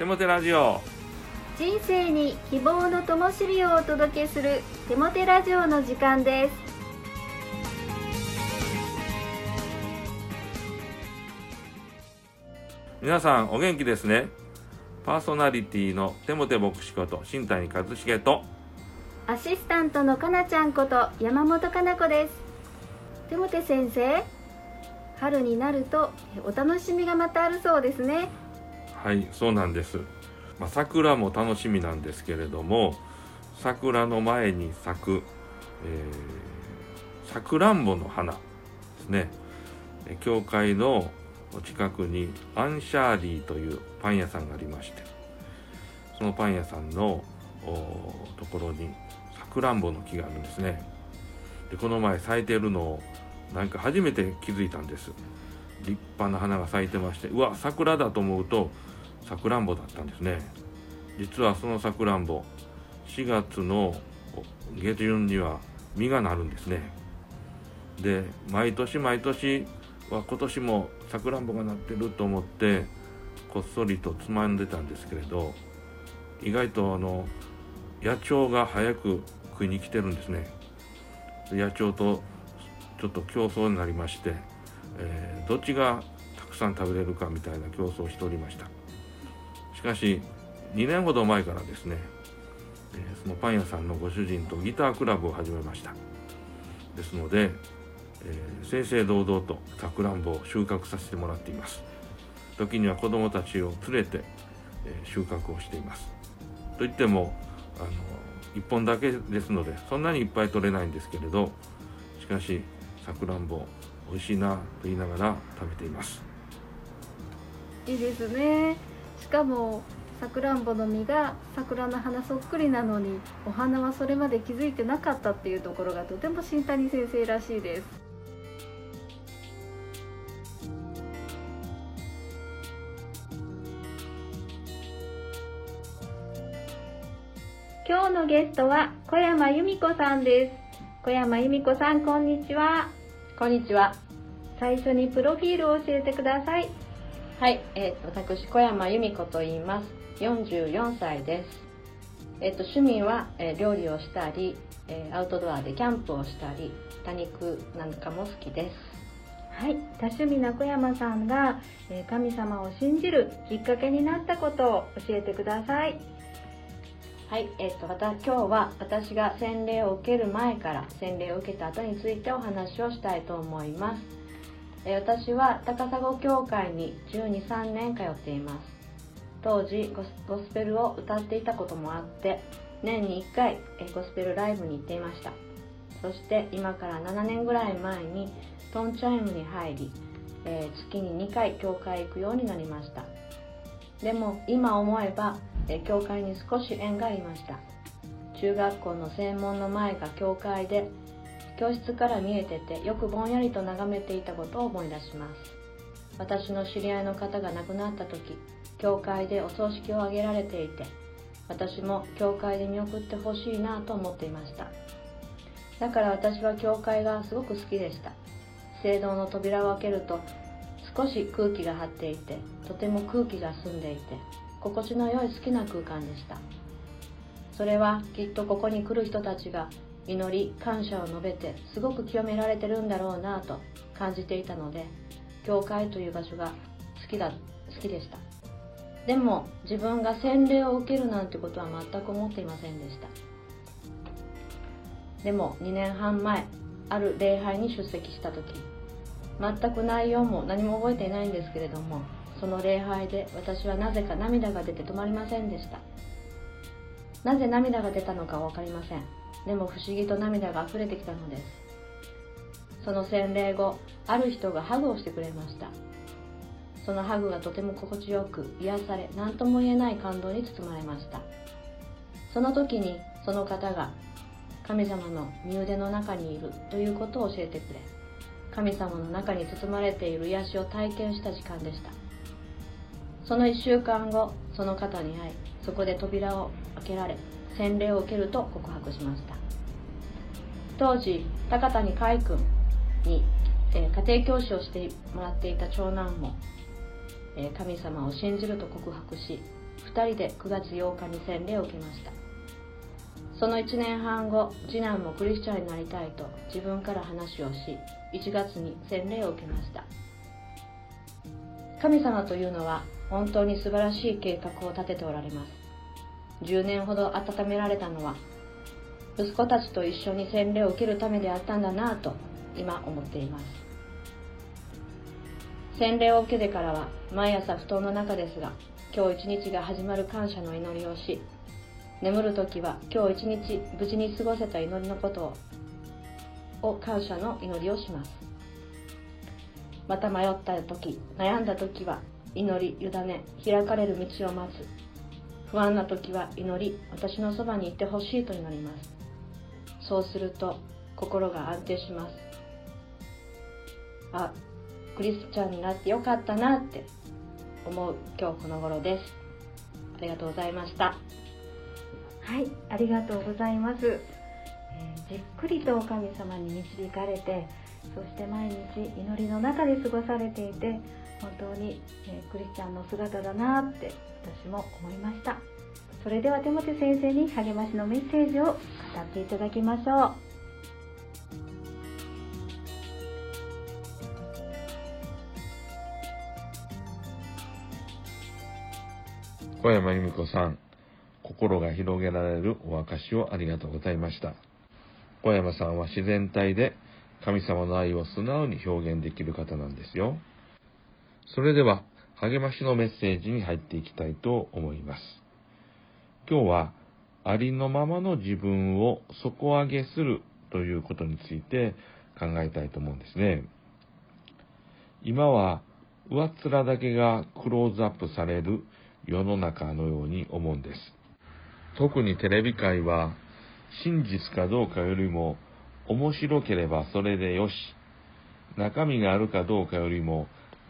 テモテラジオ。人生に希望の灯火をお届けするテモテラジオの時間です。皆さんお元気ですね。パーソナリティのテモテ牧師こと新谷和重とアシスタントのかなちゃんこと山本かな子です。テモテ先生春になるとお楽しみがまたあるそうですねはいそうなんです、まあ、桜も楽しみなんですけれども桜の前に咲くえさくらんぼの花ですね。教会の近くにアンシャーリーというパン屋さんがありましてそのパン屋さんのところにさくらんぼの木があるんですね。でこの前咲いてるのをなんか初めて気づいたんです。立派な花が咲いてましてうわ桜だと思うとさくらんぼだったんですね。実はそのさくらんぼ4月の下旬には実がなるんですね。で毎年毎年は今年もさくらんぼがなってると思ってこっそりとつまんでたんですけれど意外とあの野鳥が早く食いに来てるんですね。野鳥とちょっと競争になりまして、えー、どっちがたくさん食べれるかみたいな競争をしておりました。しかし2年ほど前からですね、そのパン屋さんのご主人とギタークラブを始めました。ですので、えー、正々堂々とさくらんぼを収穫させてもらっています。時には子どもたちを連れて、え、収穫をしています。といってもあの1本だけですのでそんなにいっぱい取れないんですけれどしかしさくらんぼ美味しいなと言いながら食べています。いいですね。しかもさくらんぼの実が桜の花そっくりなのにお花はそれまで気づいてなかったっていうところがとても新谷先生らしいです。今日のゲストは小山由美子さんです。小山由美子さんこんにちは。こんにちは。最初にプロフィールを教えてくださいはい、えー、私小山由美子と言います44歳です。えっと、趣味は、えー、料理をしたり、えー、アウトドアでキャンプをしたり、多肉なんかも好きです。はい、多趣味な小山さんが、えー、神様を信じるきっかけになったことを教えてください。はい、えっと、また今日は私が洗礼を受ける前から洗礼を受けた後についてお話をしたいと思います。私は高砂教会に12、3年通っています。当時ゴスペルを歌っていたこともあって年に1回ゴスペルライブに行っていました。そして今から7年ぐらい前にトンチャイムに入り、えー、月に2回教会行くようになりました。でも今思えば、えー、教会に少し縁がありました。中学校の専門の前が教会で教室から見えててよくぼんやりと眺めていたことを思い出します。私の知り合いの方が亡くなった時教会でお葬式を挙げられていて私も教会で見送ってほしいなと思っていました。だから私は教会がすごく好きでした。聖堂の扉を開けると少し空気が張っていてとても空気が澄んでいて心地の良い好きな空間でした。それはきっとここに来る人たちが祈り感謝を述べてすごく清められてるんだろうなと感じていたので教会という場所が好きだ好きでした。でも自分が洗礼を受けるなんてことは全く思っていませんでした。でも2年半前ある礼拝に出席した時全く内容も何も覚えていないんですけれどもその礼拝で私はなぜか涙が出て止まりませんでした。なぜ涙が出たのか分かりません。でも不思議と涙が溢れてきたのです。その洗礼後ある人がハグをしてくれました。そのハグがとても心地よく癒され何とも言えない感動に包まれました。その時にその方が神様の身腕の中にいるということを教えてくれ神様の中に包まれている癒しを体験した時間でした。その1週間後その方に会いそこで扉を開けられ洗礼を受けると告白しました。当時高谷海君に、え、家庭教師をしてもらっていた長男もえ神様を信じると告白し2人で9月8日に洗礼を受けました。その1年半後次男もクリスチャンになりたいと自分から話をし1月に洗礼を受けました。神様というのは本当に素晴らしい計画を立てておられます。10年ほど温められたのは息子たちと一緒に洗礼を受けるためであったんだなぁと今思っています。洗礼を受けてからは毎朝布団の中ですが今日一日が始まる感謝の祈りをし眠る時は今日一日無事に過ごせた祈りのことを感謝の祈りをします。また迷った時悩んだ時は祈り委ね開かれる道を待つ。不安な時は祈り私のそばにいてほしいと祈ります。そうすると心が安定します。あクリスチャンになってよかったなって思う今日この頃です。ありがとうございました。はいありがとうございます、えーじっくりと神様に導かれてそして毎日祈りの中で過ごされていて本当に、えクリスチャンの姿だなって私も思いましたそれでは手持先生に励ましのメッセージを語っていただきましょう小山由美子さん、心が広げられるお証をありがとうございました。小山さんは自然体で神様の愛を素直に表現できる方なんですよ。それでは、励ましのメッセージに入っていきたいと思います。今日は、ありのままの自分を底上げするということについて考えたいと思うんですね。今は、上っ面だけがクローズアップされる世の中のように思うんです。特にテレビ界は、真実かどうかよりも、面白ければそれでよし、中身があるかどうかよりも、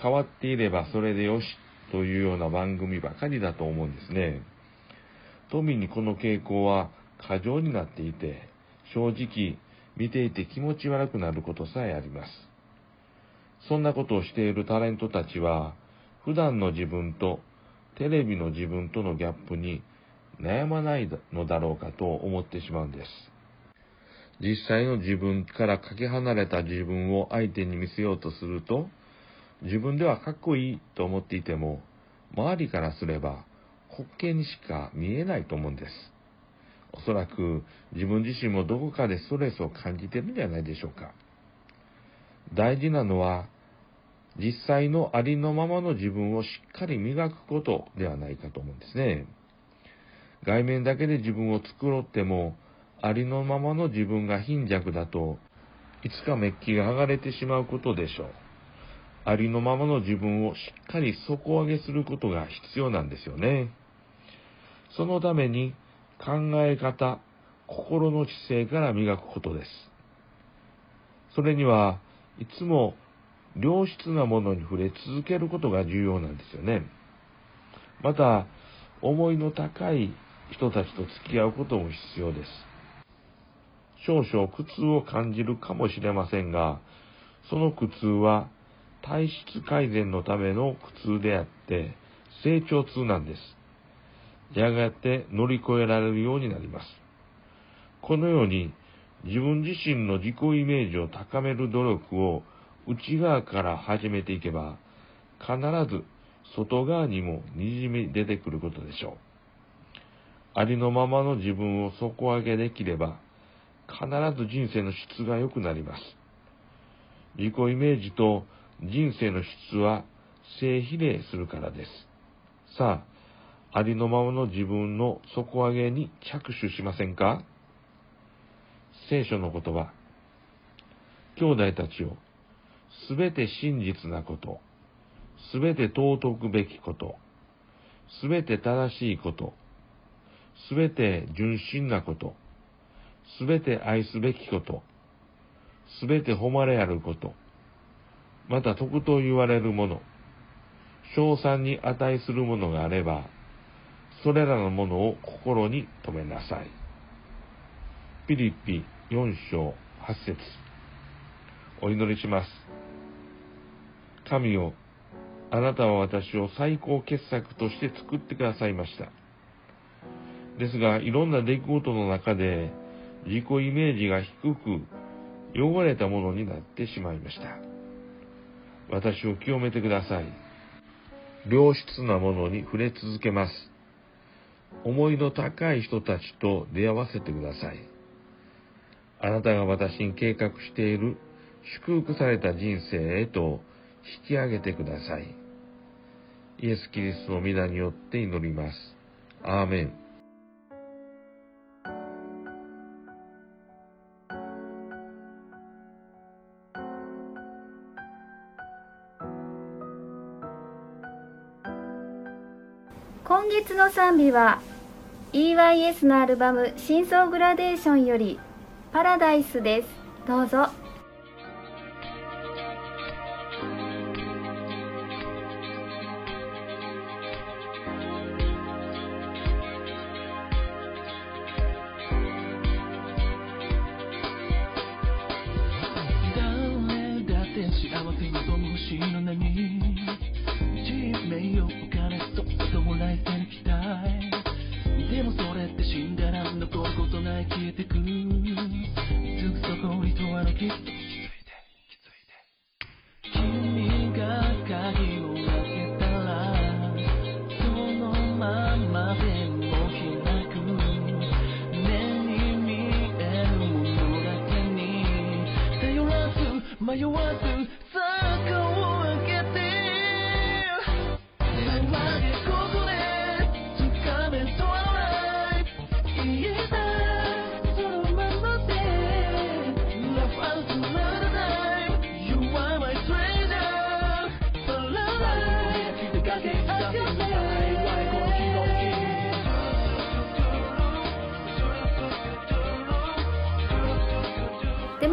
変わっていればそれでよし、というような番組ばかりだと思うんですね。富にこの傾向は過剰になっていて、正直見ていて気持ち悪くなることさえあります。そんなことをしているタレントたちは、普段の自分とテレビの自分とのギャップに悩まないのだろうかと思ってしまうんです。実際の自分からかけ離れた自分を相手に見せようとすると、自分ではかっこいいと思っていても、周りからすれば滑稽にしか見えないと思うんです。おそらく自分自身もどこかでストレスを感じてるんじゃないでしょうか。大事なのは、実際のありのままの自分をしっかり磨くことではないかと思うんですね。外面だけで自分を繕っても、ありのままの自分が貧弱だと、いつかメッキが剥がれてしまうことでしょう。ありのままの自分をしっかり底上げすることが必要なんですよね。そのために考え方、心の姿勢から磨くことです。それにはいつも良質なものに触れ続けることが重要なんですよね。また、思いの高い人たちと付き合うことも必要です。少々苦痛を感じるかもしれませんが、その苦痛は体質改善のための苦痛であって、成長痛なんです。やがて乗り越えられるようになります。このように自分自身の自己イメージを高める努力を内側から始めていけば、必ず外側にも滲み出てくることでしょう。ありのままの自分を底上げできれば、必ず人生の質が良くなります。自己イメージと人生の質は正比例するからです。さあ、ありのままの自分の底上げに着手しませんか？聖書の言葉。兄弟たちを、すべて真実なこと、すべて尊くべきこと、すべて正しいこと、すべて純真なこと、すべて愛すべきこと、すべて誉れあること、また徳と言われるもの、賞賛に値するものがあれば、それらのものを心に留めなさい。ピリピ4章8節お祈りします。神をあなたは私を最高傑作として作ってくださいました。ですが、いろんな出来事の中で自己イメージが低く汚れたものになってしまいました。私を清めてください。良質なものに触れ続けます。思いの高い人たちと出会わせてください。あなたが私に計画している祝福された人生へと引き上げてください。イエス・キリストの皆によって祈ります。アーメン。月の賛美は EYS のアルバム「真相グラデーション」より「パラダイス」ですどうぞ幸せ望む星の波。没有我的这个我